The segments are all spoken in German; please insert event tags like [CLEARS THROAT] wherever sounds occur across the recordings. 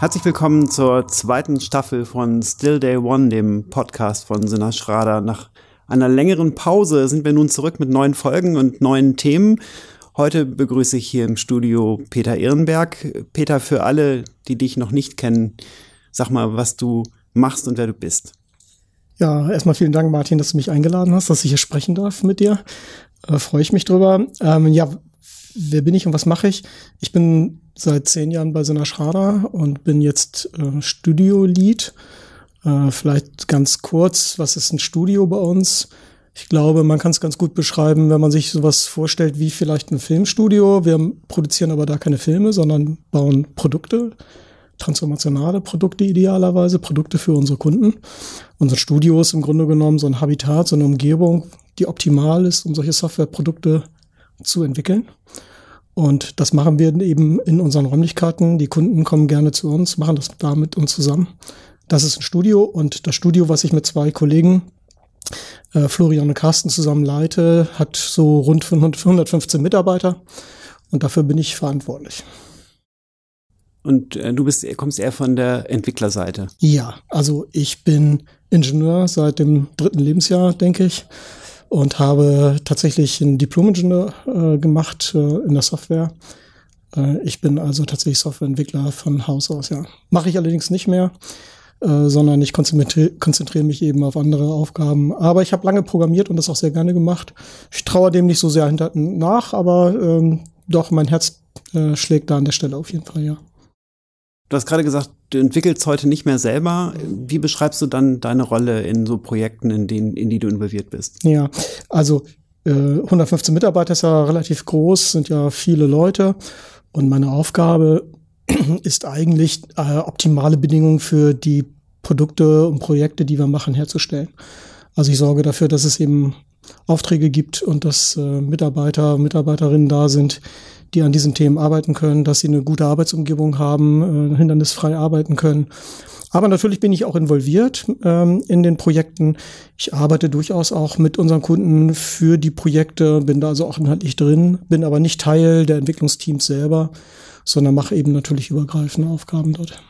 Herzlich willkommen zur zweiten Staffel von Still Day One, dem Podcast von Sinna Schrader. Nach einer längeren Pause sind wir nun zurück mit neuen Folgen und neuen Themen. Heute begrüße ich hier im Studio Peter Ehrenberg. Peter, für alle, die dich noch nicht kennen, sag mal, was du machst und wer du bist. Ja, erstmal vielen Dank, Martin, dass du mich eingeladen hast, dass ich hier sprechen darf mit dir. Äh, Freue ich mich drüber. Ähm, ja, wer bin ich und was mache ich? Ich bin seit zehn Jahren bei Sinna Schrader und bin jetzt äh, Studio-Lead. Äh, vielleicht ganz kurz, was ist ein Studio bei uns? Ich glaube, man kann es ganz gut beschreiben, wenn man sich sowas vorstellt wie vielleicht ein Filmstudio. Wir produzieren aber da keine Filme, sondern bauen Produkte, transformationale Produkte idealerweise, Produkte für unsere Kunden. Unser Studio ist im Grunde genommen so ein Habitat, so eine Umgebung, die optimal ist, um solche Softwareprodukte zu entwickeln. Und das machen wir eben in unseren Räumlichkeiten. Die Kunden kommen gerne zu uns, machen das da mit uns zusammen. Das ist ein Studio und das Studio, was ich mit zwei Kollegen, äh, Florian und Carsten, zusammen leite, hat so rund 515 Mitarbeiter und dafür bin ich verantwortlich. Und äh, du bist, kommst eher von der Entwicklerseite? Ja, also ich bin Ingenieur seit dem dritten Lebensjahr, denke ich und habe tatsächlich einen Diplom-Ingenieur äh, gemacht äh, in der Software. Äh, ich bin also tatsächlich Softwareentwickler von Haus aus, ja. Mache ich allerdings nicht mehr, äh, sondern ich konzentriere konzentriere mich eben auf andere Aufgaben. Aber ich habe lange programmiert und das auch sehr gerne gemacht. Ich traue dem nicht so sehr hinter nach, aber ähm, doch, mein Herz äh, schlägt da an der Stelle auf jeden Fall, ja. Du hast gerade gesagt, du entwickelst heute nicht mehr selber. Wie beschreibst du dann deine Rolle in so Projekten, in denen, in die du involviert bist? Ja, also äh, 115 Mitarbeiter ist ja relativ groß, sind ja viele Leute. Und meine Aufgabe [CLEARS THROAT] ist eigentlich, äh, optimale Bedingungen für die Produkte und Projekte, die wir machen, herzustellen. Also ich sorge dafür, dass es eben Aufträge gibt und dass äh, Mitarbeiter, Mitarbeiterinnen da sind, die an diesen Themen arbeiten können, dass sie eine gute Arbeitsumgebung haben, äh, hindernisfrei arbeiten können. Aber natürlich bin ich auch involviert ähm, in den Projekten. Ich arbeite durchaus auch mit unseren Kunden für die Projekte, bin da also auch inhaltlich drin, bin aber nicht Teil der Entwicklungsteams selber, sondern mache eben natürlich übergreifende Aufgaben dort.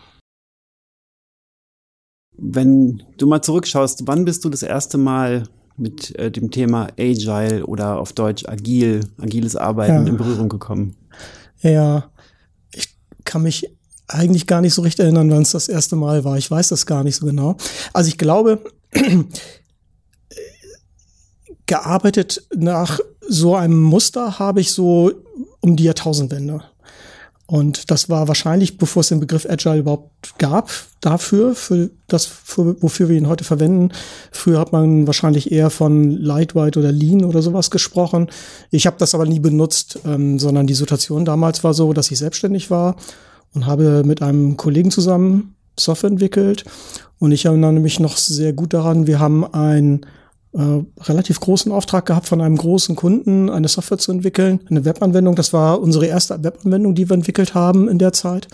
Wenn du mal zurückschaust, wann bist du das erste Mal mit äh, dem Thema Agile oder auf Deutsch agil, agiles Arbeiten ja. in Berührung gekommen? Ja, ich kann mich eigentlich gar nicht so recht erinnern, wann es das erste Mal war. Ich weiß das gar nicht so genau. Also ich glaube, [CLEARS THROAT] gearbeitet nach so einem Muster habe ich so um die Jahrtausendwende. Und das war wahrscheinlich, bevor es den Begriff Agile überhaupt gab, dafür, für das, für, wofür wir ihn heute verwenden. Früher hat man wahrscheinlich eher von Lightweight oder Lean oder sowas gesprochen. Ich habe das aber nie benutzt, ähm, sondern die Situation damals war so, dass ich selbstständig war und habe mit einem Kollegen zusammen Software entwickelt. Und ich erinnere mich noch sehr gut daran, wir haben ein äh, relativ großen Auftrag gehabt von einem großen Kunden, eine Software zu entwickeln, eine Webanwendung. Das war unsere erste Webanwendung, die wir entwickelt haben in der Zeit.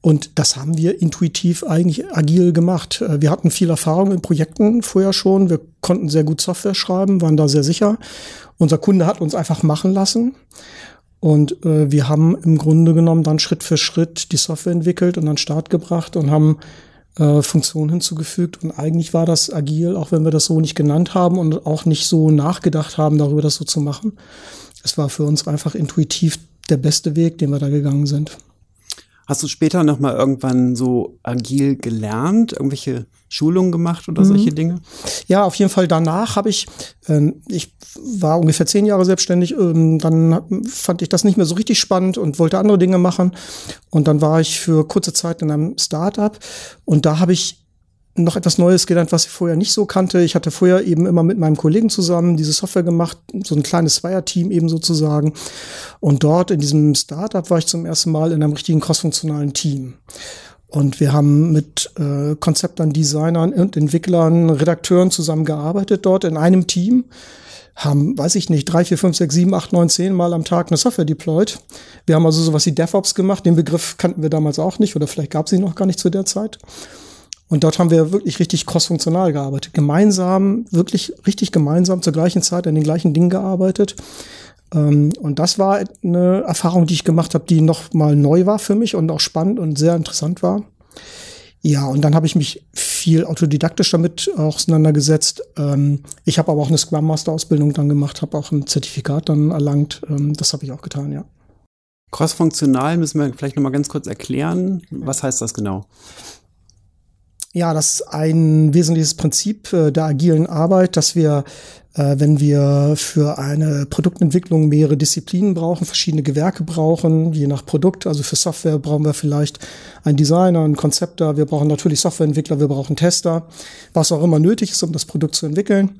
Und das haben wir intuitiv eigentlich agil gemacht. Äh, wir hatten viel Erfahrung in Projekten vorher schon. Wir konnten sehr gut Software schreiben, waren da sehr sicher. Unser Kunde hat uns einfach machen lassen. Und äh, wir haben im Grunde genommen dann Schritt für Schritt die Software entwickelt und an den Start gebracht und haben äh, Funktion hinzugefügt. Und eigentlich war das agil, auch wenn wir das so nicht genannt haben und auch nicht so nachgedacht haben, darüber das so zu machen. Es war für uns einfach intuitiv der beste Weg, den wir da gegangen sind. Hast du später noch mal irgendwann so agil gelernt, irgendwelche Schulungen gemacht oder mhm. solche Dinge? Ja, auf jeden Fall. Danach habe ich, äh, ich war ungefähr zehn Jahre selbstständig. Ähm, dann fand ich das nicht mehr so richtig spannend und wollte andere Dinge machen. Und dann war ich für kurze Zeit in einem Startup und da habe ich noch etwas Neues gelernt, was ich vorher nicht so kannte. Ich hatte vorher eben immer mit meinem Kollegen zusammen diese Software gemacht, so ein kleines Zweierteam eben sozusagen. Und dort in diesem Startup war ich zum ersten Mal in einem richtigen crossfunktionalen Team. Und wir haben mit äh, Konzeptern, Designern und Entwicklern, Redakteuren zusammengearbeitet dort in einem Team haben, weiß ich nicht, drei, vier, fünf, sechs, sieben, acht, neun, zehn Mal am Tag eine Software deployed. Wir haben also sowas wie DevOps gemacht. Den Begriff kannten wir damals auch nicht oder vielleicht gab es ihn noch gar nicht zu der Zeit. Und dort haben wir wirklich richtig crossfunktional gearbeitet. Gemeinsam, wirklich richtig gemeinsam zur gleichen Zeit an den gleichen Dingen gearbeitet. Ähm, und das war eine Erfahrung, die ich gemacht habe, die noch mal neu war für mich und auch spannend und sehr interessant war. Ja, und dann habe ich mich viel autodidaktisch damit auseinandergesetzt. Ähm, ich habe aber auch eine Scrum Master Ausbildung dann gemacht, habe auch ein Zertifikat dann erlangt. Ähm, das habe ich auch getan, ja. Crossfunktional müssen wir vielleicht noch mal ganz kurz erklären. Was heißt das genau? Ja, das ist ein wesentliches Prinzip äh, der agilen Arbeit, dass wir äh, wenn wir für eine Produktentwicklung mehrere Disziplinen brauchen, verschiedene Gewerke brauchen, je nach Produkt. Also für Software brauchen wir vielleicht einen Designer, einen Konzepter, wir brauchen natürlich Softwareentwickler, wir brauchen Tester, was auch immer nötig ist, um das Produkt zu entwickeln.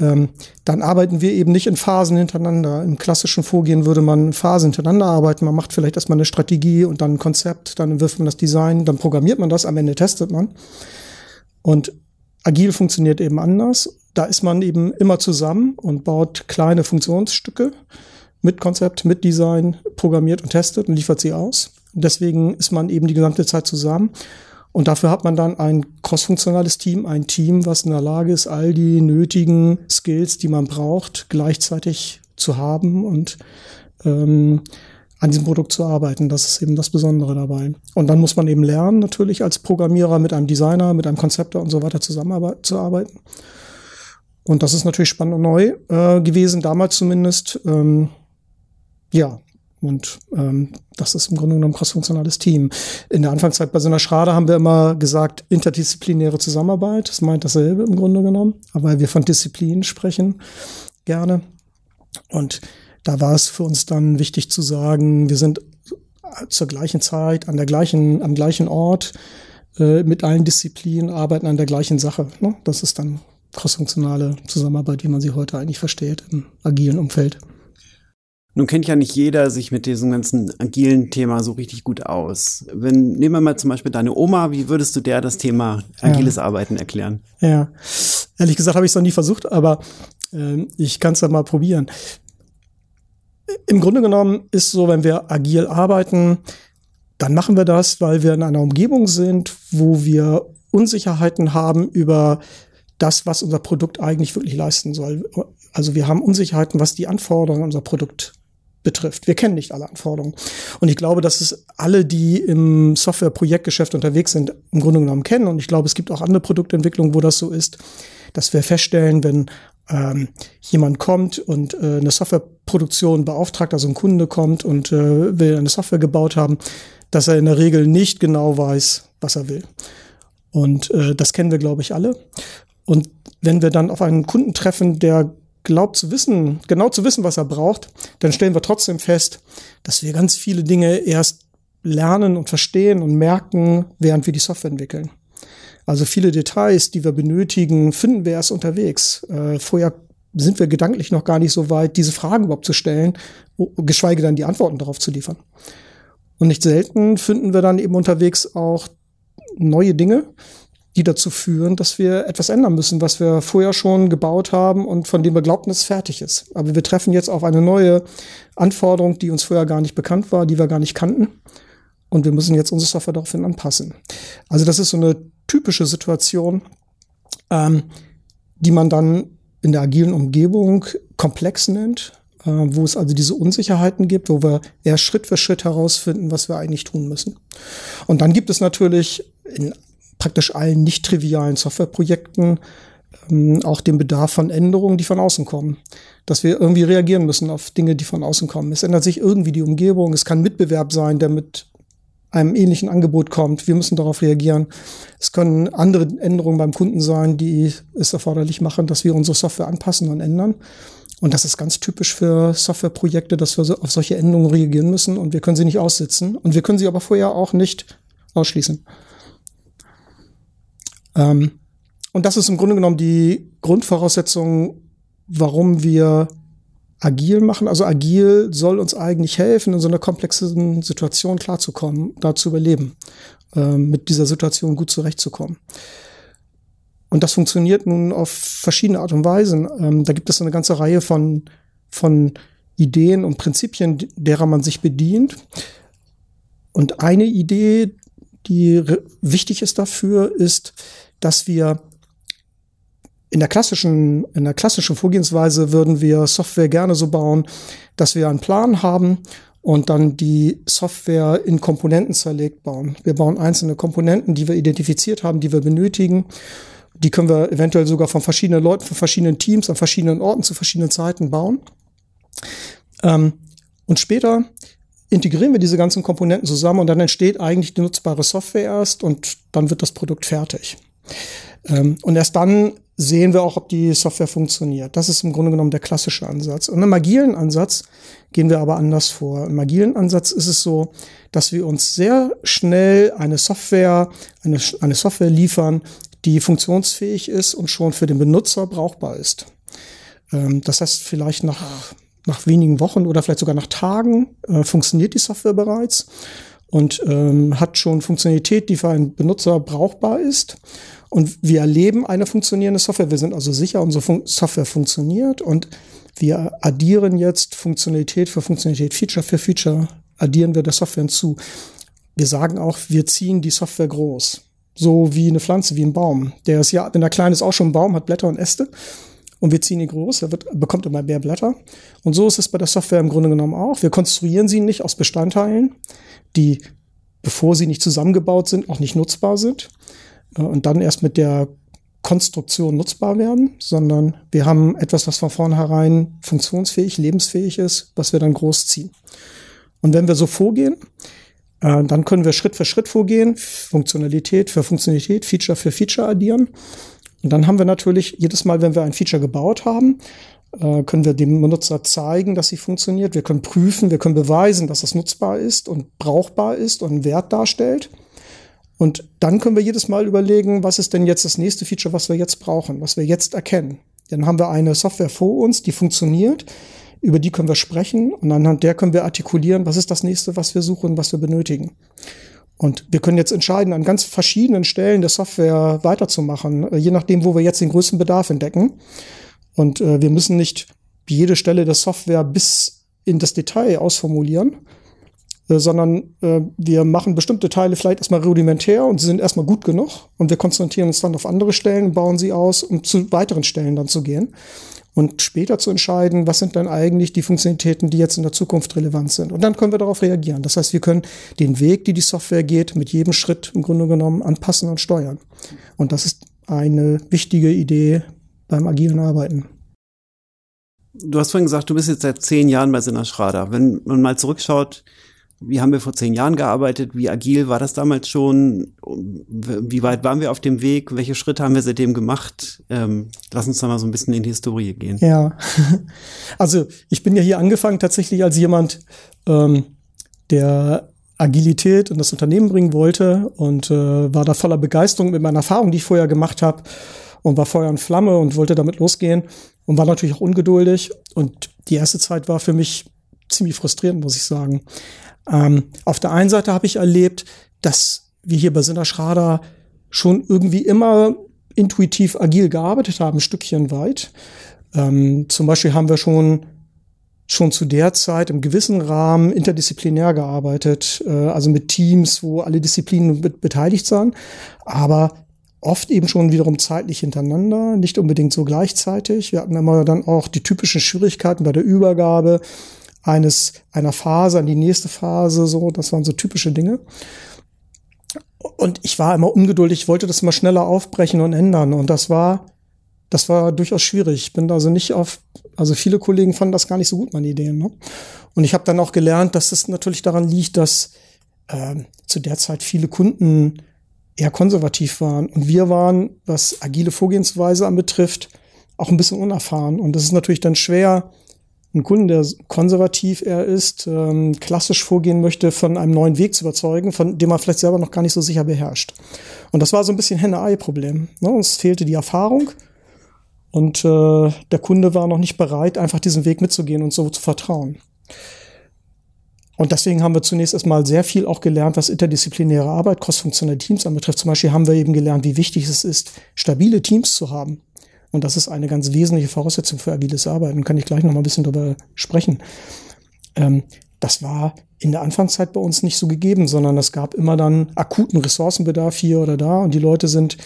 Ähm, dann arbeiten wir eben nicht in Phasen hintereinander. Im klassischen Vorgehen würde man Phasen hintereinander arbeiten. Man macht vielleicht erstmal eine Strategie und dann ein Konzept, dann wirft man das Design, dann programmiert man das, am Ende testet man. Und agil funktioniert eben anders da ist man eben immer zusammen und baut kleine Funktionsstücke mit Konzept, mit Design, programmiert und testet und liefert sie aus. deswegen ist man eben die gesamte Zeit zusammen. Und dafür hat man dann ein crossfunktionales Team, ein Team, was in der Lage ist, all die nötigen Skills, die man braucht, gleichzeitig zu haben und ähm, an diesem Produkt zu arbeiten. Das ist eben das Besondere dabei. Und dann muss man eben lernen, natürlich als Programmierer mit einem Designer, mit einem Konzepter und so weiter zusammenzuarbeiten. Und das ist natürlich spannend und neu äh, gewesen, damals zumindest. Ähm, ja, und ähm, das ist im Grunde genommen ein crossfunktionales Team. In der Anfangszeit bei Sinner Schrader haben wir immer gesagt, interdisziplinäre Zusammenarbeit. Das meint dasselbe im Grunde genommen, aber wir von Disziplinen sprechen gerne. Und da war es für uns dann wichtig zu sagen, wir sind zur gleichen Zeit, an der gleichen, am gleichen Ort, äh, mit allen Disziplinen, arbeiten an der gleichen Sache. Ne? Das ist dann crossfunktionale Zusammenarbeit, wie man sie heute eigentlich versteht im agilen Umfeld. Nun kennt ja nicht jeder sich mit diesem ganzen agilen Thema so richtig gut aus. Wenn, nehmen wir mal zum Beispiel deine Oma, wie würdest du der das Thema agiles ja. Arbeiten erklären? Ja, ehrlich gesagt habe ich es noch nie versucht, aber äh, ich kann es ja mal probieren. Im Grunde genommen ist so, wenn wir agil arbeiten, dann machen wir das, weil wir in einer Umgebung sind, wo wir Unsicherheiten haben über das, was unser Produkt eigentlich wirklich leisten soll. Also wir haben Unsicherheiten, was die Anforderungen unser Produkt betrifft. Wir kennen nicht alle Anforderungen. Und ich glaube, dass es alle, die im Software-Projektgeschäft unterwegs sind, im Grunde genommen kennen. Und ich glaube, es gibt auch andere Produktentwicklungen, wo das so ist, dass wir feststellen, wenn ähm, jemand kommt und äh, eine Softwareproduktion beauftragt, also ein Kunde kommt und äh, will eine Software gebaut haben, dass er in der Regel nicht genau weiß, was er will. Und äh, das kennen wir, glaube ich, alle. Und wenn wir dann auf einen Kunden treffen, der glaubt zu wissen, genau zu wissen, was er braucht, dann stellen wir trotzdem fest, dass wir ganz viele Dinge erst lernen und verstehen und merken, während wir die Software entwickeln. Also viele Details, die wir benötigen, finden wir erst unterwegs. Äh, vorher sind wir gedanklich noch gar nicht so weit, diese Fragen überhaupt zu stellen, geschweige denn die Antworten darauf zu liefern. Und nicht selten finden wir dann eben unterwegs auch neue Dinge, die dazu führen, dass wir etwas ändern müssen, was wir vorher schon gebaut haben und von dem wir glaubten, es fertig ist. Aber wir treffen jetzt auf eine neue Anforderung, die uns vorher gar nicht bekannt war, die wir gar nicht kannten. Und wir müssen jetzt unsere Software daraufhin anpassen. Also das ist so eine typische Situation, ähm, die man dann in der agilen Umgebung komplex nennt, äh, wo es also diese Unsicherheiten gibt, wo wir eher Schritt für Schritt herausfinden, was wir eigentlich tun müssen. Und dann gibt es natürlich in praktisch allen nicht trivialen Softwareprojekten ähm, auch den Bedarf von Änderungen, die von außen kommen. Dass wir irgendwie reagieren müssen auf Dinge, die von außen kommen. Es ändert sich irgendwie die Umgebung. Es kann Mitbewerb sein, der mit einem ähnlichen Angebot kommt. Wir müssen darauf reagieren. Es können andere Änderungen beim Kunden sein, die es erforderlich machen, dass wir unsere Software anpassen und ändern. Und das ist ganz typisch für Softwareprojekte, dass wir auf solche Änderungen reagieren müssen und wir können sie nicht aussitzen und wir können sie aber vorher auch nicht ausschließen. Ähm, und das ist im Grunde genommen die Grundvoraussetzung, warum wir agil machen. Also agil soll uns eigentlich helfen, in so einer komplexen Situation klarzukommen, da zu überleben, äh, mit dieser Situation gut zurechtzukommen. Und das funktioniert nun auf verschiedene Art und Weisen. Ähm, da gibt es eine ganze Reihe von, von Ideen und Prinzipien, derer man sich bedient. Und eine Idee, die wichtig ist dafür, ist, dass wir in der klassischen, in der klassischen Vorgehensweise würden wir Software gerne so bauen, dass wir einen Plan haben und dann die Software in Komponenten zerlegt bauen. Wir bauen einzelne Komponenten, die wir identifiziert haben, die wir benötigen. Die können wir eventuell sogar von verschiedenen Leuten, von verschiedenen Teams an verschiedenen Orten zu verschiedenen Zeiten bauen. Ähm, und später integrieren wir diese ganzen Komponenten zusammen und dann entsteht eigentlich die nutzbare Software erst und dann wird das Produkt fertig. Ähm, und erst dann sehen wir auch, ob die Software funktioniert. Das ist im Grunde genommen der klassische Ansatz. Und im agilen Ansatz gehen wir aber anders vor. Im agilen Ansatz ist es so, dass wir uns sehr schnell eine Software, eine, eine Software liefern, die funktionsfähig ist und schon für den Benutzer brauchbar ist. Ähm, das heißt, vielleicht nach, nach wenigen Wochen oder vielleicht sogar nach Tagen äh, funktioniert die Software bereits und ähm, hat schon Funktionalität, die für einen Benutzer brauchbar ist. Und wir erleben eine funktionierende Software. Wir sind also sicher, unsere Fun Software funktioniert und wir addieren jetzt Funktionalität für Funktionalität, Feature für Feature, addieren wir der Software hinzu. Wir sagen auch, wir ziehen die Software groß. So wie eine Pflanze, wie ein Baum. Der ist ja, wenn er klein ist, auch schon ein Baum, hat Blätter und Äste. Und wir ziehen ihn groß, er wird, bekommt immer mehr Blätter. Und so ist es bei der Software im Grunde genommen auch. Wir konstruieren sie nicht aus Bestandteilen, die, bevor sie nicht zusammengebaut sind, auch nicht nutzbar sind, und dann erst mit der Konstruktion nutzbar werden, sondern wir haben etwas, was von vornherein funktionsfähig, lebensfähig ist, was wir dann großziehen. Und wenn wir so vorgehen, äh, dann können wir Schritt für Schritt vorgehen, Funktionalität für Funktionalität, Feature für Feature addieren. Und dann haben wir natürlich jedes Mal, wenn wir ein Feature gebaut haben, äh, können wir dem Benutzer zeigen, dass sie funktioniert. Wir können prüfen, wir können beweisen, dass das nutzbar ist und brauchbar ist und einen Wert darstellt. Und dann können wir jedes Mal überlegen, was ist denn jetzt das nächste Feature, was wir jetzt brauchen, was wir jetzt erkennen. Dann haben wir eine Software vor uns, die funktioniert, über die können wir sprechen und anhand der können wir artikulieren, was ist das nächste, was wir suchen, was wir benötigen. Und wir können jetzt entscheiden, an ganz verschiedenen Stellen der Software weiterzumachen, äh, je nachdem, wo wir jetzt den größten Bedarf entdecken. Und äh, wir müssen nicht jede Stelle der Software bis in das Detail ausformulieren, sondern äh, wir machen bestimmte Teile vielleicht erstmal rudimentär und sie sind erstmal gut genug und wir konzentrieren uns dann auf andere Stellen, bauen sie aus, um zu weiteren Stellen dann zu gehen und später zu entscheiden, was sind dann eigentlich die Funktionalitäten, die jetzt in der Zukunft relevant sind. Und dann können wir darauf reagieren. Das heißt, wir können den Weg, die die Software geht, mit jedem Schritt im Grunde genommen anpassen und steuern. Und das ist eine wichtige Idee beim agilen Arbeiten. Du hast vorhin gesagt, du bist jetzt seit zehn Jahren bei Sinner Schrader. Wenn man mal zurückschaut, wie haben wir vor zehn Jahren gearbeitet? Wie agil war das damals schon? Wie weit waren wir auf dem Weg? Welche Schritte haben wir seitdem gemacht? Ähm, lass uns da mal so ein bisschen in die Historie gehen. Ja, [LAUGHS] also ich bin ja hier angefangen tatsächlich als jemand, ähm, der Agilität in das Unternehmen bringen wollte und äh, war da voller Begeisterung mit meiner Erfahrung, die ich vorher gemacht habe und war Feuer und Flamme und wollte damit losgehen und war natürlich auch ungeduldig und die erste Zeit war für mich ziemlich frustrierend, muss ich sagen. Ähm, auf der einen Seite habe ich erlebt, dass wir hier bei Sinner Schrader schon irgendwie immer intuitiv agil gearbeitet haben, ein Stückchen weit. Ähm, zum Beispiel haben wir schon schon zu der Zeit im gewissen Rahmen interdisziplinär gearbeitet, äh, also mit Teams, wo alle Disziplinen mit beteiligt waren, aber oft eben schon wiederum zeitlich hintereinander, nicht unbedingt so gleichzeitig. Wir hatten immer dann auch die typischen Schwierigkeiten bei der Übergabe eines, einer Phase an die nächste Phase, so, das waren so typische Dinge. Und ich war immer ungeduldig, wollte das immer schneller aufbrechen und ändern. Und das war, das war durchaus schwierig. Ich bin also nicht auf, also viele Kollegen fanden das gar nicht so gut, meine Ideen. Ne? Und ich habe dann auch gelernt, dass es natürlich daran liegt, dass äh, zu der Zeit viele Kunden eher konservativ waren. Und wir waren, was agile Vorgehensweise anbetrifft, auch ein bisschen unerfahren. Und das ist natürlich dann schwer, einen Kunden, der konservativ er ist, ähm, klassisch vorgehen möchte, von einem neuen Weg zu überzeugen, von dem man vielleicht selber noch gar nicht so sicher beherrscht. Und das war so ein bisschen Henne-Ei-Problem. Ne? Uns fehlte die Erfahrung und äh, der Kunde war noch nicht bereit, einfach diesen Weg mitzugehen und so zu vertrauen. Und deswegen haben wir zunächst erstmal sehr viel auch gelernt, was interdisziplinäre Arbeit, crossfunktionelle Teams anbetrifft. Zum Beispiel haben wir eben gelernt, wie wichtig es ist, stabile Teams zu haben. Und das ist eine ganz wesentliche Voraussetzung für agiles Arbeiten. Kann ich gleich noch mal ein bisschen darüber sprechen. Ähm, das war in der Anfangszeit bei uns nicht so gegeben, sondern es gab immer dann akuten Ressourcenbedarf hier oder da und die Leute sind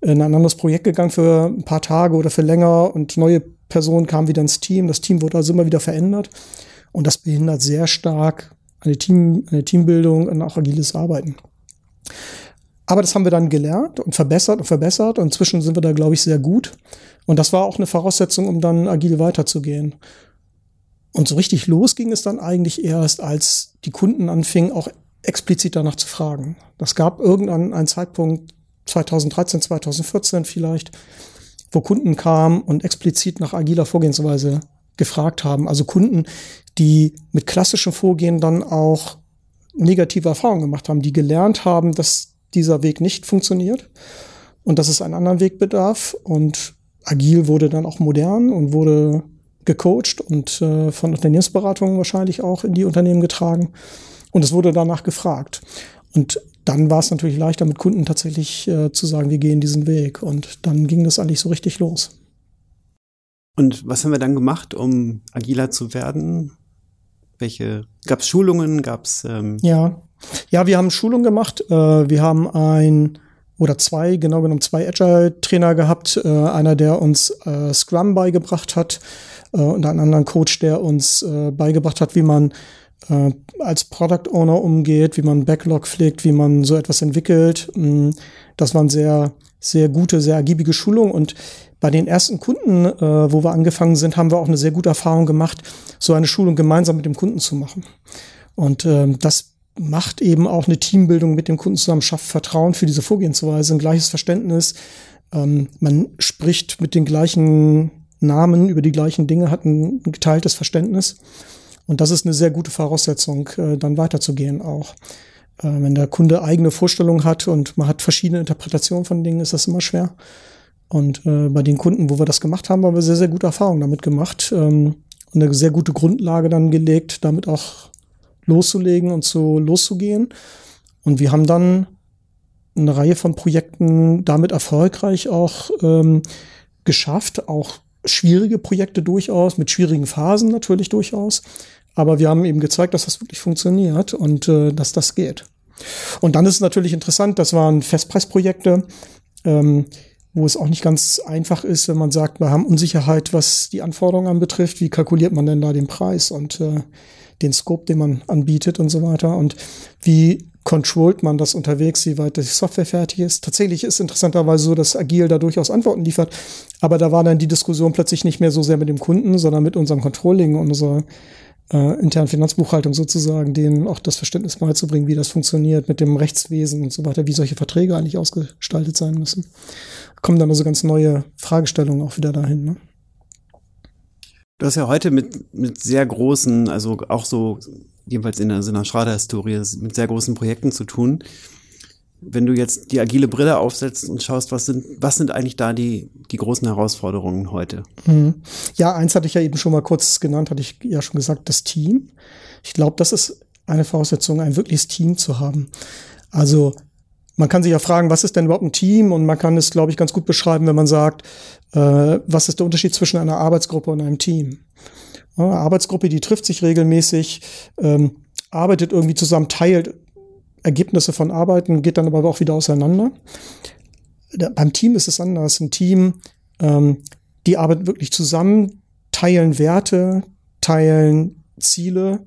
in ein anderes Projekt gegangen für ein paar Tage oder für länger und neue Personen kamen wieder ins Team. Das Team wurde also immer wieder verändert und das behindert sehr stark eine, Team, eine Teambildung und auch agiles Arbeiten. Aber das haben wir dann gelernt und verbessert und verbessert und inzwischen sind wir da, glaube ich, sehr gut. Und das war auch eine Voraussetzung, um dann agil weiterzugehen. Und so richtig los ging es dann eigentlich erst, als die Kunden anfingen, auch explizit danach zu fragen. Das gab irgendeinen einen Zeitpunkt, 2013, 2014 vielleicht, wo Kunden kamen und explizit nach agiler Vorgehensweise gefragt haben. Also Kunden, die mit klassischem Vorgehen dann auch negative Erfahrungen gemacht haben, die gelernt haben, dass dieser Weg nicht funktioniert und dass es einen anderen Weg bedarf. Und agil wurde dann auch modern und wurde gecoacht und äh, von Unternehmensberatungen wahrscheinlich auch in die Unternehmen getragen. Und es wurde danach gefragt. Und dann war es natürlich leichter mit Kunden tatsächlich äh, zu sagen, wir gehen diesen Weg. Und dann ging das eigentlich so richtig los. Und was haben wir dann gemacht, um agiler zu werden? Welche gab es Schulungen? Gab es ähm ja, ja, wir haben Schulungen gemacht. Äh, wir haben ein oder zwei, genau genommen zwei Agile-Trainer gehabt. Äh, einer, der uns äh, Scrum beigebracht hat äh, und einen anderen Coach, der uns äh, beigebracht hat, wie man äh, als Product Owner umgeht, wie man Backlog pflegt, wie man so etwas entwickelt. Mm, das waren sehr, sehr gute, sehr ergiebige Schulungen und bei den ersten Kunden, äh, wo wir angefangen sind, haben wir auch eine sehr gute Erfahrung gemacht, so eine Schulung gemeinsam mit dem Kunden zu machen. Und ähm, das macht eben auch eine Teambildung mit dem Kunden zusammen, schafft Vertrauen für diese Vorgehensweise, ein gleiches Verständnis. Ähm, man spricht mit den gleichen Namen über die gleichen Dinge, hat ein geteiltes Verständnis. Und das ist eine sehr gute Voraussetzung, äh, dann weiterzugehen auch. Äh, wenn der Kunde eigene Vorstellungen hat und man hat verschiedene Interpretationen von Dingen, ist das immer schwer. Und äh, bei den Kunden, wo wir das gemacht haben, haben wir sehr, sehr gute Erfahrungen damit gemacht. Ähm, und eine sehr gute Grundlage dann gelegt, damit auch loszulegen und so loszugehen. Und wir haben dann eine Reihe von Projekten damit erfolgreich auch ähm, geschafft, auch schwierige Projekte durchaus, mit schwierigen Phasen natürlich durchaus. Aber wir haben eben gezeigt, dass das wirklich funktioniert und äh, dass das geht. Und dann ist es natürlich interessant, das waren Festpreisprojekte. Ähm, wo es auch nicht ganz einfach ist, wenn man sagt, wir haben Unsicherheit, was die Anforderungen anbetrifft. Wie kalkuliert man denn da den Preis und äh, den Scope, den man anbietet und so weiter? Und wie controlt man das unterwegs, wie weit die Software fertig ist? Tatsächlich ist interessanterweise so, dass Agil da durchaus Antworten liefert. Aber da war dann die Diskussion plötzlich nicht mehr so sehr mit dem Kunden, sondern mit unserem Controlling und unserer äh, internen Finanzbuchhaltung sozusagen, denen auch das Verständnis beizubringen, wie das funktioniert mit dem Rechtswesen und so weiter, wie solche Verträge eigentlich ausgestaltet sein müssen kommen dann also ganz neue Fragestellungen auch wieder dahin. Ne? Du hast ja heute mit, mit sehr großen, also auch so, jedenfalls in der, in der Schrader-Historie, mit sehr großen Projekten zu tun. Wenn du jetzt die agile Brille aufsetzt und schaust, was sind, was sind eigentlich da die, die großen Herausforderungen heute? Mhm. Ja, eins hatte ich ja eben schon mal kurz genannt, hatte ich ja schon gesagt, das Team. Ich glaube, das ist eine Voraussetzung, ein wirkliches Team zu haben. Also man kann sich ja fragen, was ist denn überhaupt ein Team? Und man kann es, glaube ich, ganz gut beschreiben, wenn man sagt, äh, was ist der Unterschied zwischen einer Arbeitsgruppe und einem Team? Ja, eine Arbeitsgruppe, die trifft sich regelmäßig, ähm, arbeitet irgendwie zusammen, teilt Ergebnisse von Arbeiten, geht dann aber auch wieder auseinander. Da, beim Team ist es anders. Ein Team, ähm, die arbeiten wirklich zusammen, teilen Werte, teilen Ziele,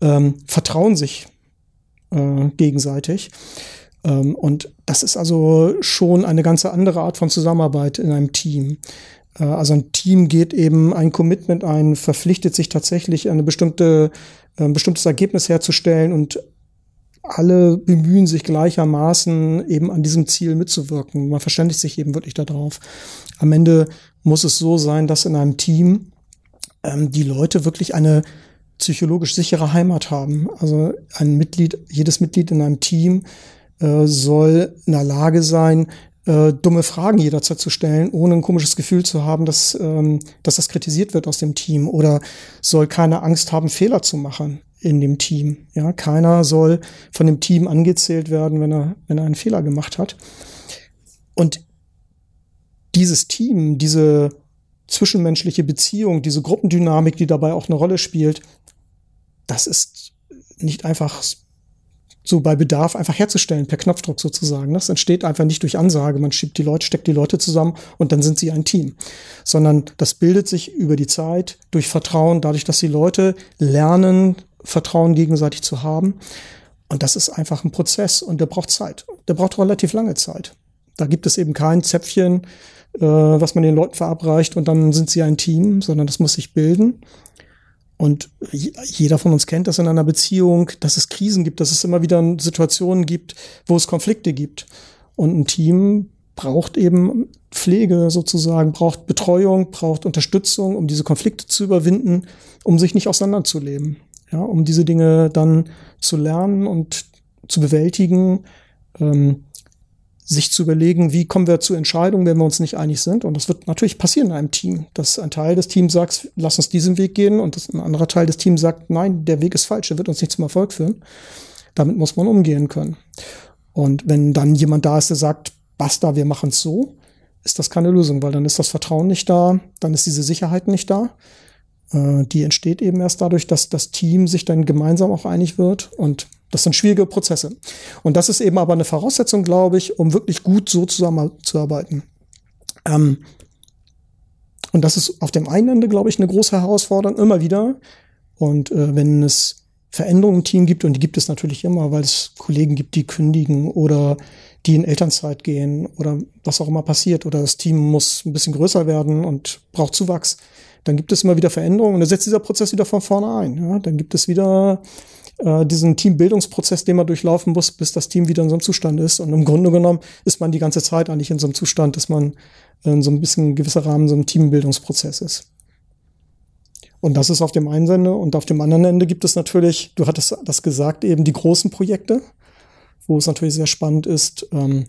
ähm, vertrauen sich äh, gegenseitig. Ähm, und das ist also schon eine ganz andere Art von Zusammenarbeit in einem Team. Äh, also ein Team geht eben ein Commitment ein, verpflichtet sich tatsächlich eine bestimmte, ein bestimmtes Ergebnis herzustellen und alle bemühen sich gleichermaßen eben an diesem Ziel mitzuwirken. Man verständigt sich eben wirklich darauf. Am Ende muss es so sein, dass in einem Team ähm, die Leute wirklich eine psychologisch sichere Heimat haben. Also ein Mitglied, jedes Mitglied in einem Team äh, soll in der Lage sein, äh, dumme Fragen jederzeit zu stellen, ohne ein komisches Gefühl zu haben, dass, ähm, dass das kritisiert wird aus dem Team oder soll keine Angst haben, Fehler zu machen in dem Team. Ja, keiner soll von dem Team angezählt werden, wenn er, wenn er einen Fehler gemacht hat. Und dieses Team, diese zwischenmenschliche Beziehung, diese Gruppendynamik, die dabei auch eine Rolle spielt, das ist nicht einfach so bei Bedarf einfach herzustellen, per Knopfdruck sozusagen. Das entsteht einfach nicht durch Ansage. Man schiebt die Leute, steckt die Leute zusammen und dann sind sie ein Team. Sondern das bildet sich über die Zeit durch Vertrauen, dadurch, dass die Leute lernen, Vertrauen gegenseitig zu haben. Und das ist einfach ein Prozess und der braucht Zeit. Der braucht relativ lange Zeit. Da gibt es eben kein Zäpfchen, äh, was man den Leuten verabreicht und dann sind sie ein Team, sondern das muss sich bilden. Und jeder von uns kennt das in einer Beziehung, dass es Krisen gibt, dass es immer wieder Situationen gibt, wo es Konflikte gibt. Und ein Team braucht eben Pflege sozusagen, braucht Betreuung, braucht Unterstützung, um diese Konflikte zu überwinden, um sich nicht auseinanderzuleben. Ja, um diese Dinge dann zu lernen und zu bewältigen, ähm, sich zu überlegen, wie kommen wir zu Entscheidungen, wenn wir uns nicht einig sind. Und das wird natürlich passieren in einem Team, dass ein Teil des Teams sagt, lass uns diesen Weg gehen und ein anderer Teil des Teams sagt, nein, der Weg ist falsch, der wird uns nicht zum Erfolg führen. Damit muss man umgehen können. Und wenn dann jemand da ist, der sagt, basta, wir machen es so, ist das keine Lösung, weil dann ist das Vertrauen nicht da, dann ist diese Sicherheit nicht da. Äh, die entsteht eben erst dadurch, dass das Team sich dann gemeinsam auch einig wird und das sind schwierige Prozesse. Und das ist eben aber eine Voraussetzung, glaube ich, um wirklich gut so zusammenzuarbeiten. Ähm, und das ist auf dem einen Ende, glaube ich, eine große Herausforderung immer wieder. Und äh, wenn es Veränderungen im Team gibt, und die gibt es natürlich immer, weil es Kollegen gibt, die kündigen oder die in Elternzeit gehen oder was auch immer passiert oder das Team muss ein bisschen größer werden und braucht Zuwachs, dann gibt es immer wieder Veränderungen und dann setzt dieser Prozess wieder von vorne ein. Ja? Dann gibt es wieder äh, diesen Teambildungsprozess, den man durchlaufen muss, bis das Team wieder in so einem Zustand ist. Und im Grunde genommen ist man die ganze Zeit eigentlich in so einem Zustand, dass man in so ein bisschen gewisser Rahmen so einem Teambildungsprozess ist. Und das ist auf dem einen Ende. Und auf dem anderen Ende gibt es natürlich, du hattest das gesagt, eben die großen Projekte, wo es natürlich sehr spannend ist, ähm,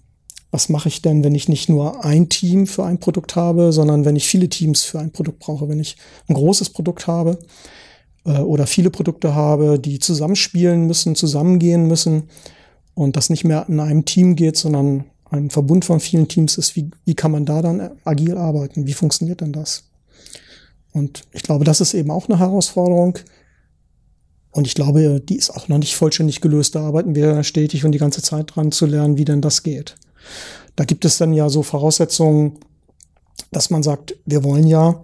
was mache ich denn, wenn ich nicht nur ein Team für ein Produkt habe, sondern wenn ich viele Teams für ein Produkt brauche, wenn ich ein großes Produkt habe, äh, oder viele Produkte habe, die zusammenspielen müssen, zusammengehen müssen und das nicht mehr in einem Team geht, sondern ein Verbund von vielen Teams ist, wie, wie kann man da dann agil arbeiten? Wie funktioniert denn das? Und ich glaube, das ist eben auch eine Herausforderung. Und ich glaube, die ist auch noch nicht vollständig gelöst. Da arbeiten wir stetig und die ganze Zeit dran zu lernen, wie denn das geht. Da gibt es dann ja so Voraussetzungen, dass man sagt, wir wollen ja,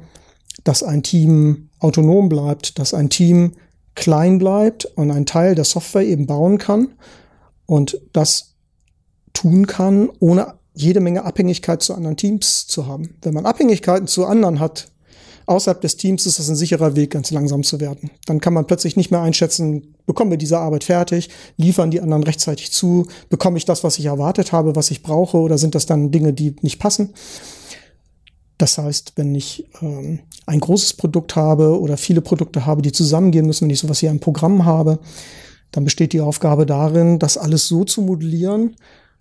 dass ein Team autonom bleibt, dass ein Team klein bleibt und einen Teil der Software eben bauen kann und das tun kann, ohne jede Menge Abhängigkeit zu anderen Teams zu haben. Wenn man Abhängigkeiten zu anderen hat, außerhalb des Teams ist das ein sicherer Weg, ganz langsam zu werden. Dann kann man plötzlich nicht mehr einschätzen, bekommen wir diese Arbeit fertig, liefern die anderen rechtzeitig zu, bekomme ich das, was ich erwartet habe, was ich brauche, oder sind das dann Dinge, die nicht passen? Das heißt, wenn ich ähm, ein großes Produkt habe oder viele Produkte habe, die zusammengehen müssen, wenn ich sowas wie ein Programm habe, dann besteht die Aufgabe darin, das alles so zu modellieren,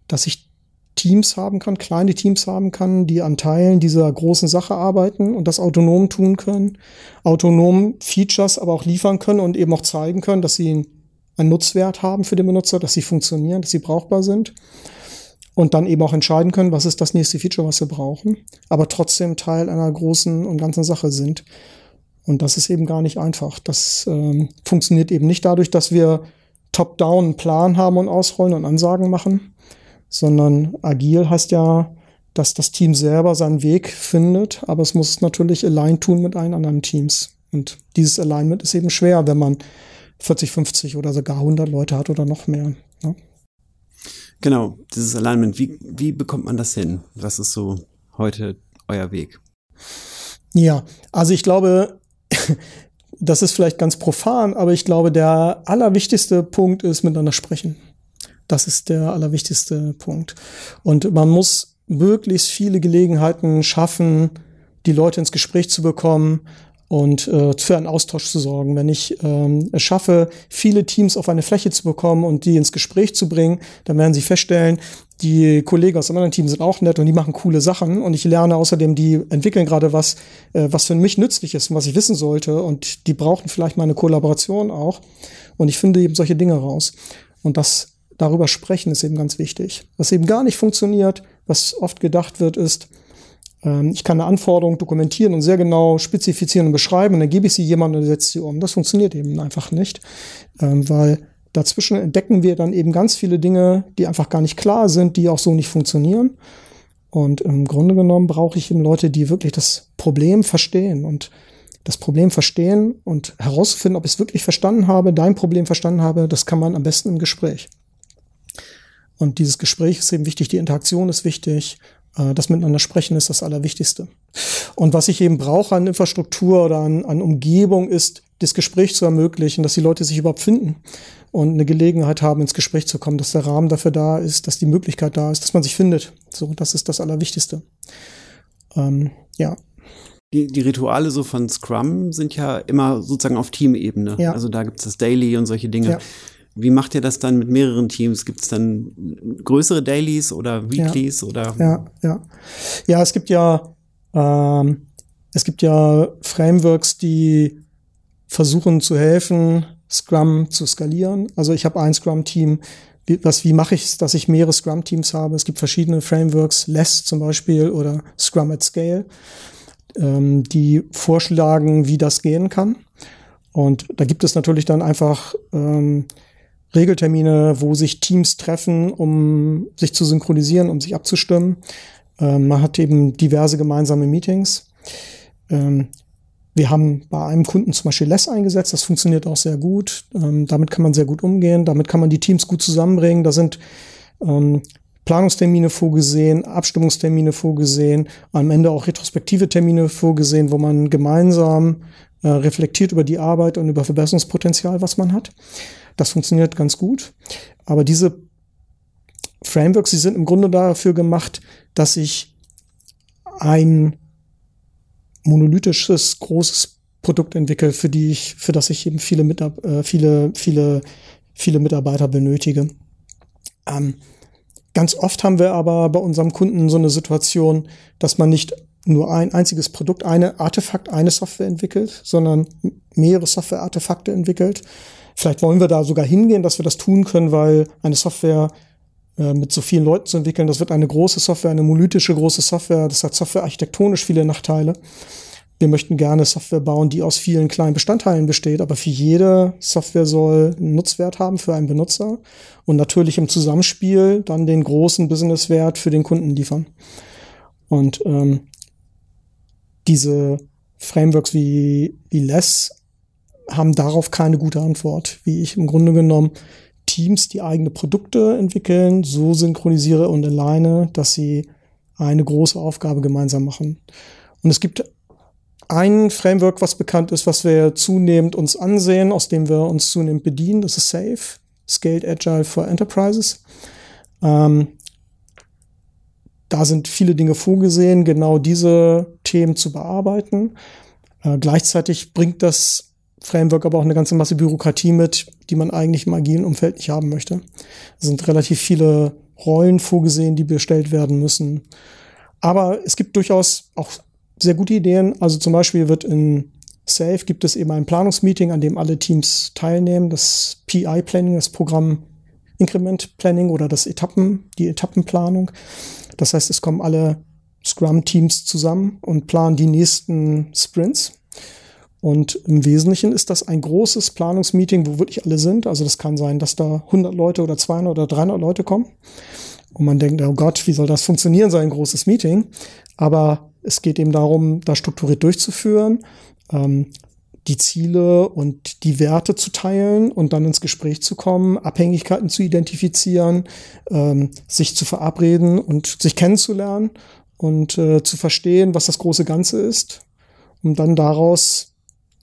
dass ich Teams haben kann, kleine Teams haben kann, die an Teilen dieser großen Sache arbeiten und das autonom tun können, autonom Features aber auch liefern können und eben auch zeigen können, dass sie einen Nutzwert haben für den Benutzer, dass sie funktionieren, dass sie brauchbar sind und dann eben auch entscheiden können, was ist das nächste Feature, was wir brauchen, aber trotzdem Teil einer großen und ganzen Sache sind. Und das ist eben gar nicht einfach. Das ähm, funktioniert eben nicht dadurch, dass wir top-down einen Plan haben und ausrollen und Ansagen machen, sondern agil heißt ja, dass das Team selber seinen Weg findet, aber es muss natürlich allein tun mit allen anderen Teams. Und dieses Alignment ist eben schwer, wenn man 40, 50 oder sogar 100 Leute hat oder noch mehr. Genau, dieses Alignment, wie, wie bekommt man das hin? Was ist so heute euer Weg? Ja, also ich glaube, [LAUGHS] das ist vielleicht ganz profan, aber ich glaube, der allerwichtigste Punkt ist miteinander sprechen. Das ist der allerwichtigste Punkt. Und man muss möglichst viele Gelegenheiten schaffen, die Leute ins Gespräch zu bekommen, und äh, für einen Austausch zu sorgen. Wenn ich ähm, es schaffe, viele Teams auf eine Fläche zu bekommen und die ins Gespräch zu bringen, dann werden sie feststellen, die Kollegen aus anderen Team sind auch nett und die machen coole Sachen und ich lerne außerdem, die entwickeln gerade was, äh, was für mich nützlich ist und was ich wissen sollte und die brauchen vielleicht mal eine Kollaboration auch und ich finde eben solche Dinge raus und das darüber sprechen ist eben ganz wichtig. Was eben gar nicht funktioniert, was oft gedacht wird, ist, ich kann eine Anforderung dokumentieren und sehr genau spezifizieren und beschreiben und dann gebe ich sie jemandem und der setzt sie um. Das funktioniert eben einfach nicht, ähm, weil dazwischen entdecken wir dann eben ganz viele Dinge, die einfach gar nicht klar sind, die auch so nicht funktionieren. Und im Grunde genommen brauche ich eben Leute, die wirklich das Problem verstehen und das Problem verstehen und herausfinden, ob ich es wirklich verstanden habe, dein Problem verstanden habe, das kann man am besten im Gespräch. Und dieses Gespräch ist eben wichtig, die Interaktion ist wichtig, das Miteinander sprechen ist das Allerwichtigste. Und was ich eben brauche an Infrastruktur oder an, an Umgebung ist, das Gespräch zu ermöglichen, dass die Leute sich überhaupt finden und eine Gelegenheit haben, ins Gespräch zu kommen, dass der Rahmen dafür da ist, dass die Möglichkeit da ist, dass man sich findet. So, das ist das Allerwichtigste. Ähm, ja. Die, die Rituale so von Scrum sind ja immer sozusagen auf Teamebene. Ja. Also da gibt es das Daily und solche Dinge. Ja. Wie macht ihr das dann mit mehreren Teams? Gibt es dann größere Dailies oder Weeklies ja. oder? Ja, ja. Ja, es gibt ja, ähm, es gibt ja Frameworks, die versuchen zu helfen, Scrum zu skalieren. Also ich habe ein Scrum-Team. Wie, was, wie mache ich es, dass ich mehrere Scrum-Teams habe? Es gibt verschiedene Frameworks, Less zum Beispiel oder Scrum at Scale, ähm, die vorschlagen, wie das gehen kann. Und da gibt es natürlich dann einfach ähm, Regeltermine, wo sich Teams treffen, um sich zu synchronisieren, um sich abzustimmen. Ähm, man hat eben diverse gemeinsame Meetings. Ähm, wir haben bei einem Kunden zum Beispiel Less eingesetzt, das funktioniert auch sehr gut. Ähm, damit kann man sehr gut umgehen, damit kann man die Teams gut zusammenbringen. Da sind ähm, Planungstermine vorgesehen, Abstimmungstermine vorgesehen, am Ende auch retrospektive Termine vorgesehen, wo man gemeinsam äh, reflektiert über die Arbeit und über Verbesserungspotenzial, was man hat. Das funktioniert ganz gut. Aber diese Frameworks, die sind im Grunde dafür gemacht, dass ich ein monolithisches, großes Produkt entwickle, für die ich, für das ich eben viele, Mitab äh, viele, viele, viele Mitarbeiter benötige. Ähm, ganz oft haben wir aber bei unserem Kunden so eine Situation, dass man nicht nur ein einziges Produkt, eine Artefakt, eine Software entwickelt, sondern mehrere Software-Artefakte entwickelt. Vielleicht wollen wir da sogar hingehen, dass wir das tun können, weil eine Software äh, mit so vielen Leuten zu entwickeln, das wird eine große Software, eine monolithische große Software. Das hat Software architektonisch viele Nachteile. Wir möchten gerne Software bauen, die aus vielen kleinen Bestandteilen besteht, aber für jede Software soll einen Nutzwert haben für einen Benutzer und natürlich im Zusammenspiel dann den großen Businesswert für den Kunden liefern. Und ähm, diese Frameworks wie, wie Less haben darauf keine gute Antwort, wie ich im Grunde genommen Teams, die eigene Produkte entwickeln, so synchronisiere und alleine, dass sie eine große Aufgabe gemeinsam machen. Und es gibt ein Framework, was bekannt ist, was wir zunehmend uns ansehen, aus dem wir uns zunehmend bedienen. Das ist SAFe, Scaled Agile for Enterprises. Ähm, da sind viele Dinge vorgesehen, genau diese Themen zu bearbeiten. Äh, gleichzeitig bringt das Framework aber auch eine ganze Masse Bürokratie mit, die man eigentlich im agilen Umfeld nicht haben möchte. Es sind relativ viele Rollen vorgesehen, die bestellt werden müssen. Aber es gibt durchaus auch sehr gute Ideen. Also zum Beispiel wird in Safe gibt es eben ein Planungsmeeting, an dem alle Teams teilnehmen. Das PI Planning, das Programm Increment Planning oder das Etappen, die Etappenplanung. Das heißt, es kommen alle Scrum Teams zusammen und planen die nächsten Sprints. Und im Wesentlichen ist das ein großes Planungsmeeting, wo wirklich alle sind. Also das kann sein, dass da 100 Leute oder 200 oder 300 Leute kommen. Und man denkt, oh Gott, wie soll das funktionieren, so ein großes Meeting? Aber es geht eben darum, da strukturiert durchzuführen, ähm, die Ziele und die Werte zu teilen und dann ins Gespräch zu kommen, Abhängigkeiten zu identifizieren, ähm, sich zu verabreden und sich kennenzulernen und äh, zu verstehen, was das große Ganze ist, um dann daraus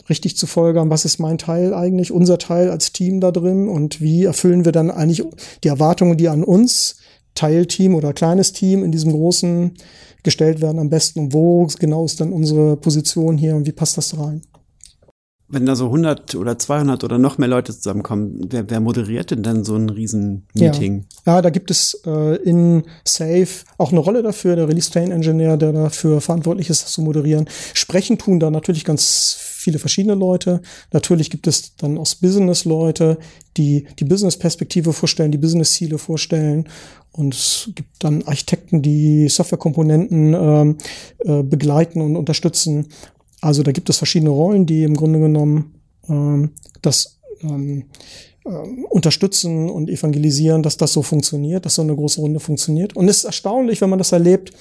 richtig zu folgern, was ist mein Teil eigentlich, unser Teil als Team da drin und wie erfüllen wir dann eigentlich die Erwartungen, die an uns, Teilteam oder kleines Team in diesem großen gestellt werden am besten und wo genau ist dann unsere Position hier und wie passt das rein? Wenn da so 100 oder 200 oder noch mehr Leute zusammenkommen, wer, wer moderiert denn dann so ein Riesen-Meeting? Ja. ja. da gibt es äh, in Safe auch eine Rolle dafür, der Release Train Engineer, der dafür verantwortlich ist, das zu moderieren. Sprechen tun da natürlich ganz viele verschiedene Leute. Natürlich gibt es dann aus Business Leute, die die Business-Perspektive vorstellen, die Business-Ziele vorstellen. Und es gibt dann Architekten, die Softwarekomponenten ähm, äh, begleiten und unterstützen. Also da gibt es verschiedene Rollen, die im Grunde genommen ähm, das ähm, äh, unterstützen und evangelisieren, dass das so funktioniert, dass so eine große Runde funktioniert. Und es ist erstaunlich, wenn man das erlebt,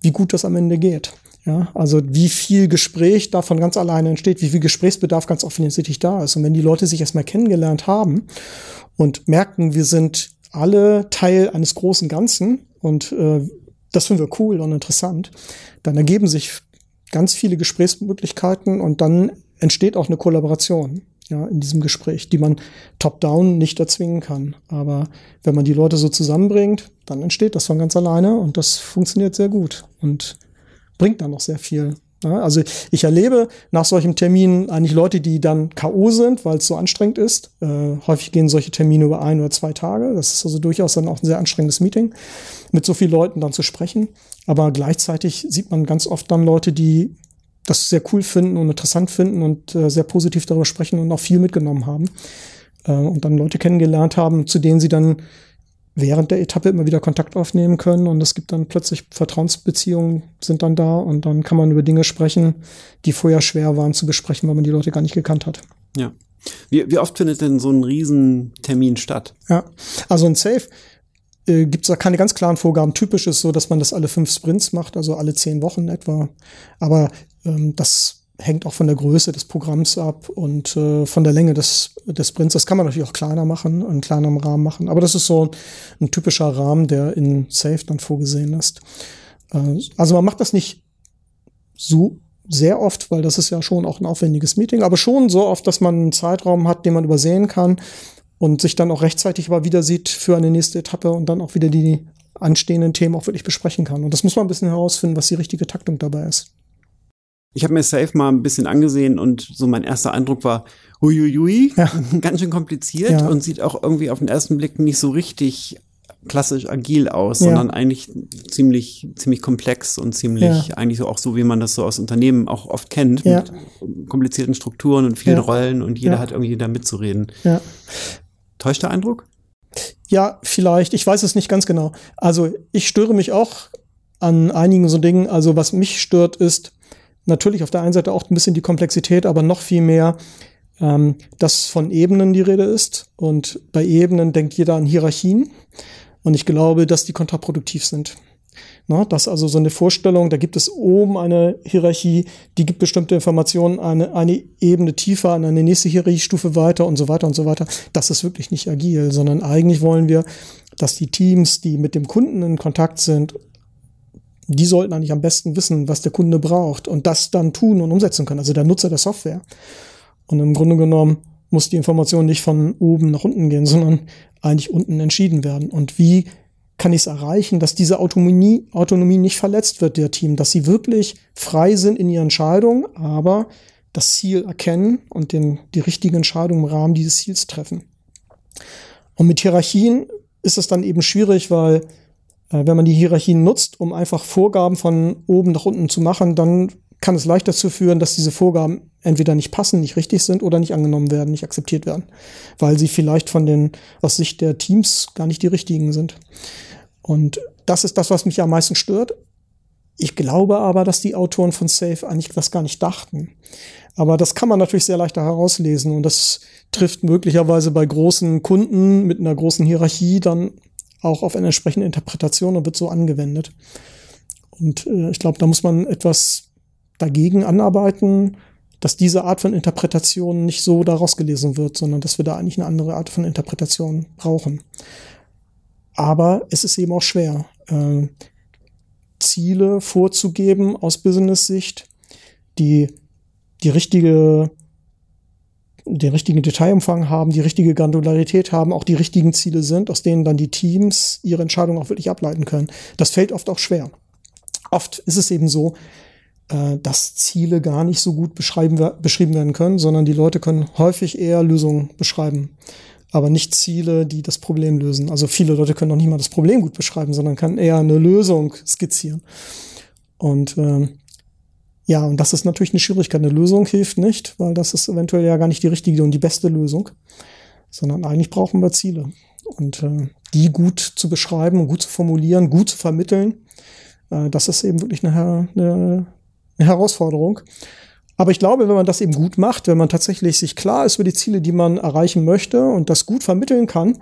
wie gut das am Ende geht. Ja, also wie viel Gespräch davon ganz alleine entsteht, wie viel Gesprächsbedarf ganz offensichtlich da ist. Und wenn die Leute sich erstmal kennengelernt haben und merken, wir sind alle Teil eines großen Ganzen und äh, das finden wir cool und interessant, dann ergeben sich ganz viele Gesprächsmöglichkeiten und dann entsteht auch eine Kollaboration ja, in diesem Gespräch, die man top-down nicht erzwingen kann. Aber wenn man die Leute so zusammenbringt, dann entsteht das von ganz alleine und das funktioniert sehr gut. Und bringt dann noch sehr viel. Also ich erlebe nach solchen Terminen eigentlich Leute, die dann K.O. sind, weil es so anstrengend ist. Äh, häufig gehen solche Termine über ein oder zwei Tage. Das ist also durchaus dann auch ein sehr anstrengendes Meeting, mit so vielen Leuten dann zu sprechen. Aber gleichzeitig sieht man ganz oft dann Leute, die das sehr cool finden und interessant finden und äh, sehr positiv darüber sprechen und auch viel mitgenommen haben. Äh, und dann Leute kennengelernt haben, zu denen sie dann während der Etappe immer wieder Kontakt aufnehmen können und es gibt dann plötzlich Vertrauensbeziehungen sind dann da und dann kann man über Dinge sprechen, die vorher schwer waren zu besprechen, weil man die Leute gar nicht gekannt hat. Ja. Wie, wie oft findet denn so ein Riesentermin statt? Ja, also ein Safe äh, gibt es da keine ganz klaren Vorgaben. Typisch ist so, dass man das alle fünf Sprints macht, also alle zehn Wochen etwa. Aber ähm, das hängt auch von der Größe des Programms ab und äh, von der Länge des, des Sprints. Das kann man natürlich auch kleiner machen, in kleinerem Rahmen machen. Aber das ist so ein, ein typischer Rahmen, der in Safe dann vorgesehen ist. Äh, also man macht das nicht so sehr oft, weil das ist ja schon auch ein aufwendiges Meeting, aber schon so oft, dass man einen Zeitraum hat, den man übersehen kann und sich dann auch rechtzeitig aber wieder sieht für eine nächste Etappe und dann auch wieder die anstehenden Themen auch wirklich besprechen kann. Und das muss man ein bisschen herausfinden, was die richtige Taktung dabei ist. Ich habe mir Safe mal ein bisschen angesehen und so mein erster Eindruck war, huiuiui, ja. [LAUGHS] ganz schön kompliziert ja. und sieht auch irgendwie auf den ersten Blick nicht so richtig klassisch agil aus, ja. sondern eigentlich ziemlich, ziemlich komplex und ziemlich ja. eigentlich so auch so, wie man das so aus Unternehmen auch oft kennt, ja. mit komplizierten Strukturen und vielen Rollen und jeder hat irgendwie da mitzureden. Ja. Täuscht der Eindruck? Ja, vielleicht. Ich weiß es nicht ganz genau. Also ich störe mich auch an einigen so Dingen. Also was mich stört ist, natürlich auf der einen Seite auch ein bisschen die Komplexität, aber noch viel mehr, ähm, dass von Ebenen die Rede ist. Und bei Ebenen denkt jeder an Hierarchien. Und ich glaube, dass die kontraproduktiv sind. Na, das ist also so eine Vorstellung, da gibt es oben eine Hierarchie, die gibt bestimmte Informationen eine, eine Ebene tiefer, an eine nächste Hierarchiestufe weiter und so weiter und so weiter. Das ist wirklich nicht agil, sondern eigentlich wollen wir, dass die Teams, die mit dem Kunden in Kontakt sind, die sollten eigentlich am besten wissen, was der Kunde braucht und das dann tun und umsetzen können, also der Nutzer der Software. Und im Grunde genommen muss die Information nicht von oben nach unten gehen, sondern eigentlich unten entschieden werden. Und wie kann ich es erreichen, dass diese Autonomie, Autonomie nicht verletzt wird, der Team, dass sie wirklich frei sind in ihren Entscheidungen, aber das Ziel erkennen und den, die richtige Entscheidung im Rahmen dieses Ziels treffen. Und mit Hierarchien ist es dann eben schwierig, weil wenn man die Hierarchien nutzt, um einfach Vorgaben von oben nach unten zu machen, dann kann es leicht dazu führen, dass diese Vorgaben entweder nicht passen, nicht richtig sind oder nicht angenommen werden, nicht akzeptiert werden, weil sie vielleicht von den aus Sicht der Teams gar nicht die richtigen sind. Und das ist das, was mich am meisten stört. Ich glaube aber, dass die Autoren von Safe eigentlich das gar nicht dachten. Aber das kann man natürlich sehr leicht herauslesen und das trifft möglicherweise bei großen Kunden mit einer großen Hierarchie dann auch auf eine entsprechende Interpretation und wird so angewendet. Und äh, ich glaube, da muss man etwas dagegen anarbeiten, dass diese Art von Interpretation nicht so daraus gelesen wird, sondern dass wir da eigentlich eine andere Art von Interpretation brauchen. Aber es ist eben auch schwer, äh, Ziele vorzugeben aus Business-Sicht, die die richtige den richtigen Detailumfang haben, die richtige Granularität haben, auch die richtigen Ziele sind, aus denen dann die Teams ihre Entscheidungen auch wirklich ableiten können. Das fällt oft auch schwer. Oft ist es eben so, äh, dass Ziele gar nicht so gut beschrieben werden können, sondern die Leute können häufig eher Lösungen beschreiben, aber nicht Ziele, die das Problem lösen. Also viele Leute können noch nicht mal das Problem gut beschreiben, sondern können eher eine Lösung skizzieren. Und äh, Ja, und das ist natürlich eine Schwierigkeit. Eine Lösung hilft nicht, weil das ist eventuell ja gar nicht die richtige und die beste Lösung, sondern eigentlich brauchen wir Ziele. Und äh, die gut zu beschreiben, gut zu formulieren, gut zu vermitteln, äh, das ist eben wirklich eine, eine, eine Herausforderung. Aber ich glaube, wenn man das eben gut macht, wenn man tatsächlich sich klar ist über die Ziele, die man erreichen möchte und das gut vermitteln kann,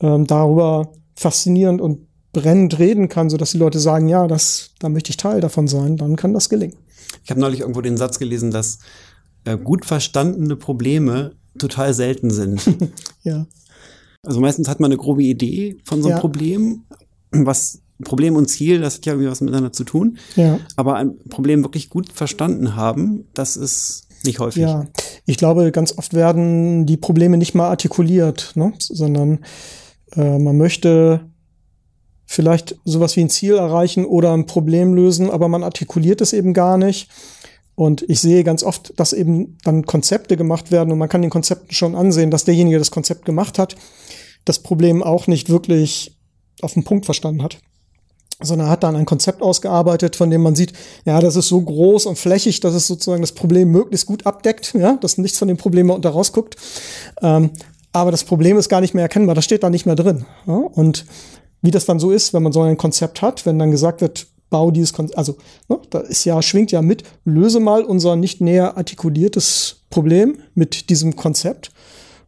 ähm, darüber faszinierend und brennend reden kann, so dass die Leute sagen, ja, das, da möchte ich Teil davon sein, dann kann das gelingen. Ich habe neulich irgendwo den Satz gelesen, dass äh, gut verstandene Probleme total selten sind. [LAUGHS] ja. Also meistens hat man eine grobe Idee von so einem ja. Problem, was Problem und Ziel, das hat ja irgendwie was miteinander zu tun. Ja. Aber ein Problem wirklich gut verstanden haben, das ist nicht häufig. Ja, ich glaube, ganz oft werden die Probleme nicht mal artikuliert, ne? sondern äh, man möchte vielleicht sowas wie ein Ziel erreichen oder ein Problem lösen, aber man artikuliert es eben gar nicht. Und ich sehe ganz oft, dass eben dann Konzepte gemacht werden und man kann den Konzepten schon ansehen, dass derjenige, der das Konzept gemacht hat, das Problem auch nicht wirklich auf den Punkt verstanden hat. Sondern er hat dann ein Konzept ausgearbeitet, von dem man sieht, ja, das ist so groß und flächig, dass es sozusagen das Problem möglichst gut abdeckt, ja, dass nichts von dem Problem unter rausguckt. Ähm, aber das Problem ist gar nicht mehr erkennbar, das steht da nicht mehr drin. Ja? Und wie das dann so ist, wenn man so ein Konzept hat, wenn dann gesagt wird, bau dieses Konzept, also ne, da ist ja, schwingt ja mit, löse mal unser nicht näher artikuliertes Problem mit diesem Konzept.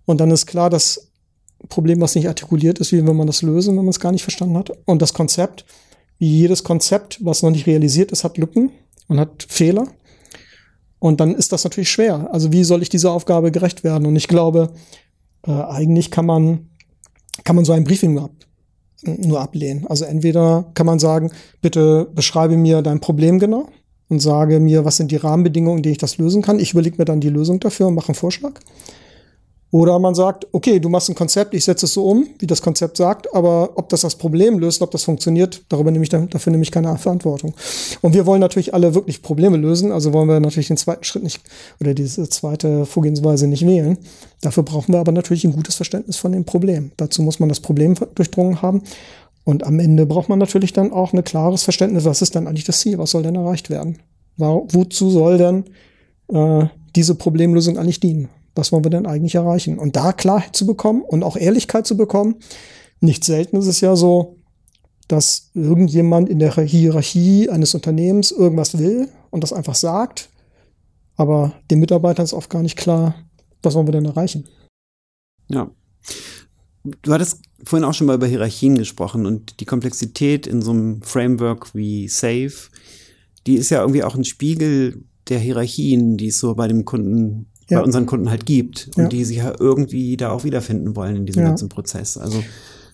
Und dann ist klar, das Problem, was nicht artikuliert ist, wie will man das lösen, wenn man es gar nicht verstanden hat. Und das Konzept, wie jedes Konzept, was noch nicht realisiert ist, hat Lücken und hat Fehler. Und dann ist das natürlich schwer. Also wie soll ich dieser Aufgabe gerecht werden? Und ich glaube, äh, eigentlich kann man, kann man so ein Briefing nur ablehnen. Also entweder kann man sagen, bitte beschreibe mir dein Problem genau und sage mir, was sind die Rahmenbedingungen, die ich das lösen kann. Ich überlege mir dann die Lösung dafür und mache einen Vorschlag. Oder man sagt, okay, du machst ein Konzept, ich setze es so um, wie das Konzept sagt, aber ob das das Problem löst, ob das funktioniert, darüber nehme ich dann, dafür nehme ich keine Verantwortung. Und wir wollen natürlich alle wirklich Probleme lösen, also wollen wir natürlich den zweiten Schritt nicht oder diese zweite Vorgehensweise nicht wählen. Dafür brauchen wir aber natürlich ein gutes Verständnis von dem Problem. Dazu muss man das Problem durchdrungen haben. Und am Ende braucht man natürlich dann auch ein klares Verständnis, was ist dann eigentlich das Ziel, was soll denn erreicht werden? Wozu soll denn äh, diese Problemlösung eigentlich dienen? Was wollen wir denn eigentlich erreichen? Und da Klarheit zu bekommen und auch Ehrlichkeit zu bekommen. Nicht selten ist es ja so, dass irgendjemand in der Hierarchie eines Unternehmens irgendwas will und das einfach sagt, aber den Mitarbeitern ist oft gar nicht klar, was wollen wir denn erreichen. Ja. Du hattest vorhin auch schon mal über Hierarchien gesprochen und die Komplexität in so einem Framework wie Safe, die ist ja irgendwie auch ein Spiegel der Hierarchien, die es so bei dem Kunden ja. bei unseren Kunden halt gibt und ja. die sich ja irgendwie da auch wiederfinden wollen in diesem ja. ganzen Prozess. Also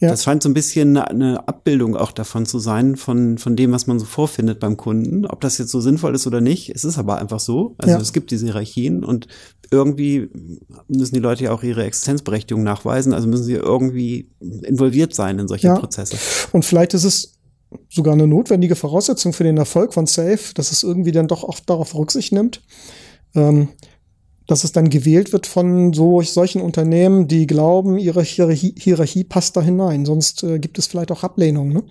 das scheint so ein bisschen eine, Abbildung auch davon zu sein, von, von dem, was man so vorfindet beim Kunden. Ob das jetzt so sinnvoll ist oder nicht, es ist aber einfach so. Also es gibt diese Hierarchien und irgendwie müssen die Leute ja auch ihre Existenzberechtigung nachweisen, also müssen sie irgendwie involviert sein in solche Prozesse. Und vielleicht ist es sogar eine notwendige Voraussetzung für den Erfolg von Safe, dass es irgendwie dann doch oft darauf Rücksicht nimmt. Ähm, dass es dann gewählt wird von so, solchen Unternehmen, die glauben, ihre Hierarchie, Hierarchie passt da hinein. Sonst äh, gibt es vielleicht auch Ablehnung. Ne?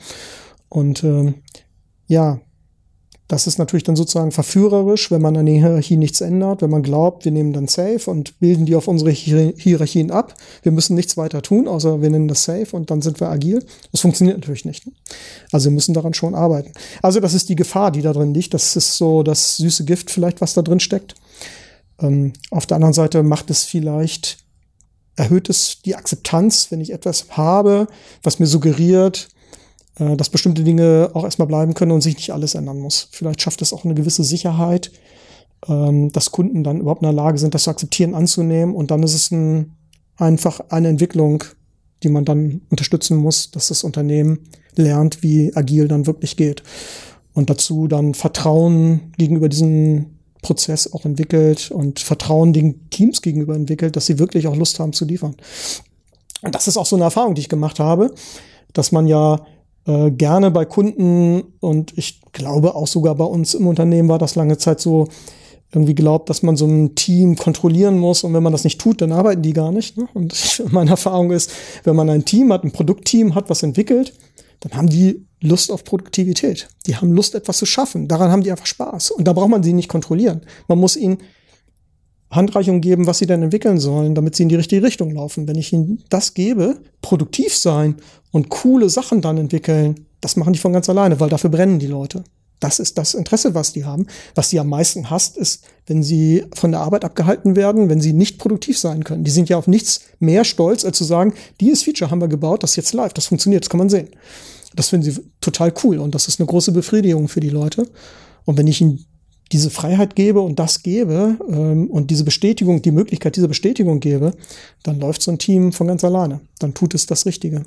Und äh, ja, das ist natürlich dann sozusagen verführerisch, wenn man an der Hierarchie nichts ändert, wenn man glaubt, wir nehmen dann Safe und bilden die auf unsere Hier Hierarchien ab. Wir müssen nichts weiter tun, außer wir nennen das Safe und dann sind wir agil. Das funktioniert natürlich nicht. Ne? Also wir müssen daran schon arbeiten. Also das ist die Gefahr, die da drin liegt. Das ist so das süße Gift vielleicht, was da drin steckt. Ähm, auf der anderen Seite macht es vielleicht, erhöht es die Akzeptanz, wenn ich etwas habe, was mir suggeriert, äh, dass bestimmte Dinge auch erstmal bleiben können und sich nicht alles ändern muss. Vielleicht schafft es auch eine gewisse Sicherheit, ähm, dass Kunden dann überhaupt in der Lage sind, das zu akzeptieren, anzunehmen. Und dann ist es ein, einfach eine Entwicklung, die man dann unterstützen muss, dass das Unternehmen lernt, wie agil dann wirklich geht. Und dazu dann Vertrauen gegenüber diesen Prozess auch entwickelt und Vertrauen den Teams gegenüber entwickelt, dass sie wirklich auch Lust haben zu liefern. Und das ist auch so eine Erfahrung, die ich gemacht habe, dass man ja äh, gerne bei Kunden und ich glaube auch sogar bei uns im Unternehmen war das lange Zeit so, irgendwie glaubt, dass man so ein Team kontrollieren muss und wenn man das nicht tut, dann arbeiten die gar nicht. Ne? Und [LAUGHS] meine Erfahrung ist, wenn man ein Team hat, ein Produktteam hat, was entwickelt, dann haben die Lust auf Produktivität. Die haben Lust, etwas zu schaffen. Daran haben die einfach Spaß. Und da braucht man sie nicht kontrollieren. Man muss ihnen Handreichung geben, was sie dann entwickeln sollen, damit sie in die richtige Richtung laufen. Wenn ich ihnen das gebe, produktiv sein und coole Sachen dann entwickeln, das machen die von ganz alleine, weil dafür brennen die Leute. Das ist das Interesse, was die haben. Was die am meisten hasst, ist, wenn sie von der Arbeit abgehalten werden, wenn sie nicht produktiv sein können. Die sind ja auf nichts mehr stolz, als zu sagen, dieses Feature haben wir gebaut, das ist jetzt live, das funktioniert, das kann man sehen. Das finden sie total cool und das ist eine große Befriedigung für die Leute. Und wenn ich ihnen diese Freiheit gebe und das gebe ähm, und diese Bestätigung, die Möglichkeit dieser Bestätigung gebe, dann läuft so ein Team von ganz alleine. Dann tut es das Richtige.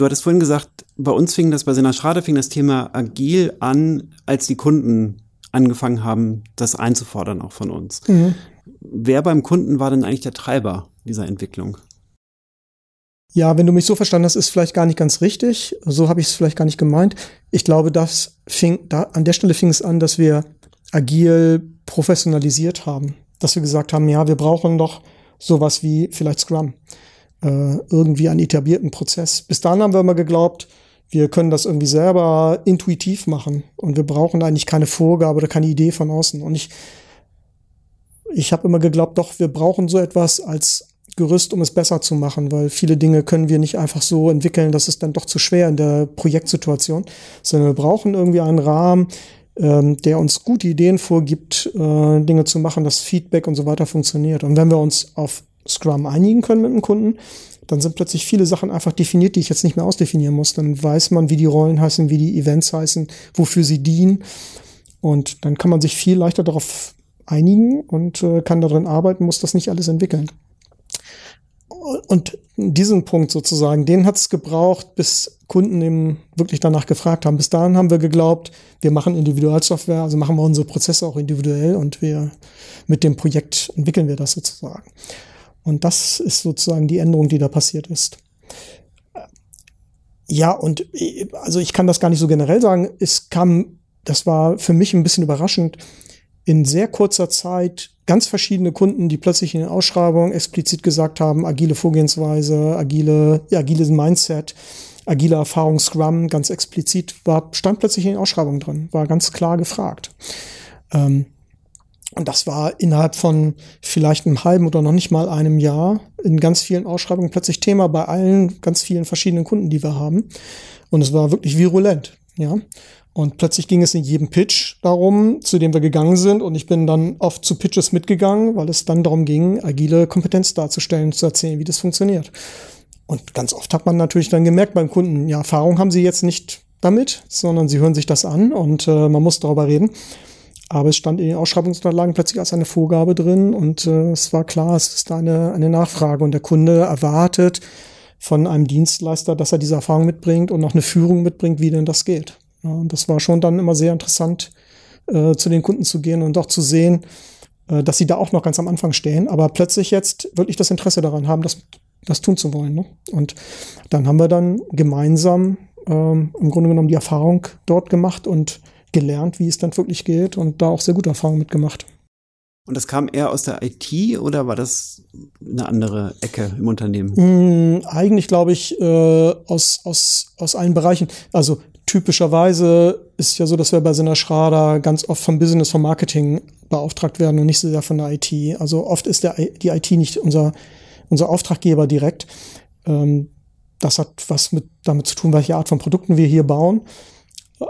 Du hattest vorhin gesagt, bei uns fing das, bei Sina Schrade fing das Thema agil an, als die Kunden angefangen haben, das einzufordern, auch von uns. Mhm. Wer beim Kunden war denn eigentlich der Treiber dieser Entwicklung? Ja, wenn du mich so verstanden hast, ist vielleicht gar nicht ganz richtig. So habe ich es vielleicht gar nicht gemeint. Ich glaube, das fing, da, an der Stelle fing es an, dass wir agil professionalisiert haben. Dass wir gesagt haben, ja, wir brauchen doch sowas wie vielleicht Scrum. Äh, irgendwie einen etablierten Prozess. Bis dahin haben wir immer geglaubt, wir können das irgendwie selber intuitiv machen und wir brauchen eigentlich keine Vorgabe oder keine Idee von außen. Und ich, ich habe immer geglaubt, doch, wir brauchen so etwas als Gerüst, um es besser zu machen, weil viele Dinge können wir nicht einfach so entwickeln, das ist dann doch zu schwer in der Projektsituation, sondern wir brauchen irgendwie einen Rahmen, ähm, der uns gute Ideen vorgibt, äh, Dinge zu machen, dass Feedback und so weiter funktioniert. Und wenn wir uns auf Scrum einigen können mit dem Kunden, dann sind plötzlich viele Sachen einfach definiert, die ich jetzt nicht mehr ausdefinieren muss. Dann weiß man, wie die Rollen heißen, wie die Events heißen, wofür sie dienen. Und dann kann man sich viel leichter darauf einigen und äh, kann darin arbeiten, muss das nicht alles entwickeln und diesen Punkt sozusagen, den hat es gebraucht, bis Kunden eben wirklich danach gefragt haben. Bis dahin haben wir geglaubt, wir machen Individualsoftware, also machen wir unsere Prozesse auch individuell und wir mit dem Projekt entwickeln wir das sozusagen. Und das ist sozusagen die Änderung, die da passiert ist. Ja, und also ich kann das gar nicht so generell sagen. Es kam, das war für mich ein bisschen überraschend, in sehr kurzer Zeit ganz verschiedene Kunden, die plötzlich in den Ausschreibungen explizit gesagt haben, agile Vorgehensweise, agile, ja, agiles Mindset, agile Erfahrung, Scrum, ganz explizit, war, stand plötzlich in den Ausschreibungen drin, war ganz klar gefragt. Ähm, und das war innerhalb von vielleicht einem halben oder noch nicht mal einem Jahr in ganz vielen Ausschreibungen plötzlich Thema bei allen ganz vielen verschiedenen Kunden, die wir haben. Und es war wirklich virulent, ja. Und plötzlich ging es in jedem Pitch darum, zu dem wir gegangen sind. Und ich bin dann oft zu Pitches mitgegangen, weil es dann darum ging, agile Kompetenz darzustellen, zu erzählen, wie das funktioniert. Und ganz oft hat man natürlich dann gemerkt beim Kunden, ja, Erfahrung haben sie jetzt nicht damit, sondern sie hören sich das an und äh, man muss darüber reden. Aber es stand in den Ausschreibungsunterlagen plötzlich als eine Vorgabe drin und äh, es war klar, es ist eine, eine Nachfrage und der Kunde erwartet von einem Dienstleister, dass er diese Erfahrung mitbringt und noch eine Führung mitbringt, wie denn das geht. Ja, und das war schon dann immer sehr interessant, äh, zu den Kunden zu gehen und auch zu sehen, äh, dass sie da auch noch ganz am Anfang stehen, aber plötzlich jetzt wirklich das Interesse daran haben, das, das tun zu wollen. Ne? Und dann haben wir dann gemeinsam ähm, im Grunde genommen die Erfahrung dort gemacht und gelernt, wie es dann wirklich geht und da auch sehr gute Erfahrungen mitgemacht. Und das kam eher aus der IT oder war das eine andere Ecke im Unternehmen? Mm, eigentlich glaube ich äh, aus, aus, aus allen Bereichen. Also typischerweise ist ja so, dass wir bei Sinner Schrader ganz oft vom Business, vom Marketing beauftragt werden und nicht so sehr von der IT. Also oft ist der, die IT nicht unser, unser Auftraggeber direkt. Ähm, das hat was mit, damit zu tun, welche Art von Produkten wir hier bauen.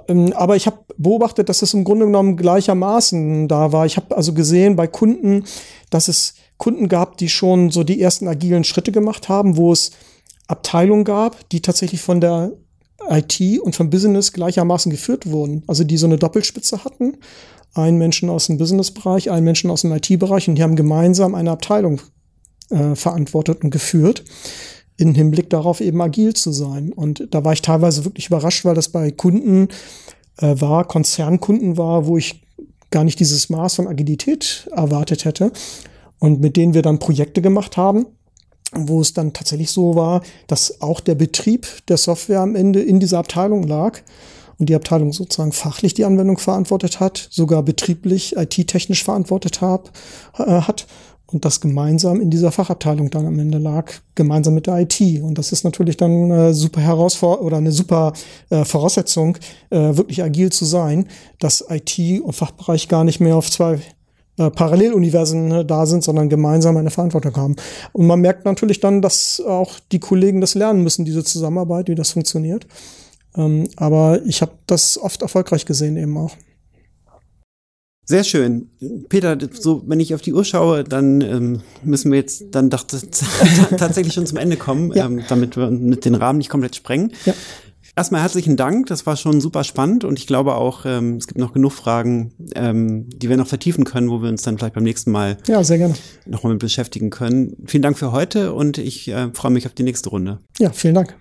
Ähm, aber ich habe beobachtet, dass es im Grunde genommen gleichermaßen da war. Ich habe also gesehen bei Kunden, dass es Kunden gab, die schon so die ersten agilen Schritte gemacht haben, wo es Abteilungen gab, die tatsächlich von der IT und vom Business gleichermaßen geführt wurden. Also die so eine Doppelspitze hatten. Ein Menschen aus dem Businessbereich, ein Menschen aus dem IT-Bereich und die haben gemeinsam eine Abteilung äh, verantwortet und geführt in Hinblick darauf eben agil zu sein. Und da war ich teilweise wirklich überrascht, weil das bei Kunden äh, war, Konzernkunden war, wo ich gar nicht dieses Maß von Agilität erwartet hätte und mit denen wir dann Projekte gemacht haben wo es dann tatsächlich so war, dass auch der Betrieb der Software am Ende in dieser Abteilung lag und die Abteilung sozusagen fachlich die Anwendung verantwortet hat, sogar betrieblich, IT-technisch verantwortet hab, äh, hat und das gemeinsam in dieser Fachabteilung dann am Ende lag, gemeinsam mit der IT. Und das ist natürlich dann eine super Herausforderung oder eine super äh, Voraussetzung, äh, wirklich agil zu sein, dass IT und Fachbereich gar nicht mehr auf zwei äh, Paralleluniversen äh, da sind, sondern gemeinsam eine Verantwortung haben. Und man merkt natürlich dann, dass auch die Kollegen das lernen müssen, diese Zusammenarbeit, wie das funktioniert. Ähm, aber ich habe das oft erfolgreich gesehen eben auch. Sehr schön. Peter, so wenn ich auf die Uhr schaue, dann ähm, müssen wir jetzt dann doch [LAUGHS] tatsächlich schon zum Ende kommen, ja. ähm, damit wir mit den Rahmen nicht komplett sprengen. Ja. Erstmal herzlichen Dank, das war schon super spannend und ich glaube auch, ähm, es gibt noch genug Fragen, ähm, die wir noch vertiefen können, wo wir uns dann vielleicht beim nächsten Mal ja, sehr gerne. nochmal mit beschäftigen können. Vielen Dank für heute und ich äh, freue mich auf die nächste Runde. Ja, vielen Dank.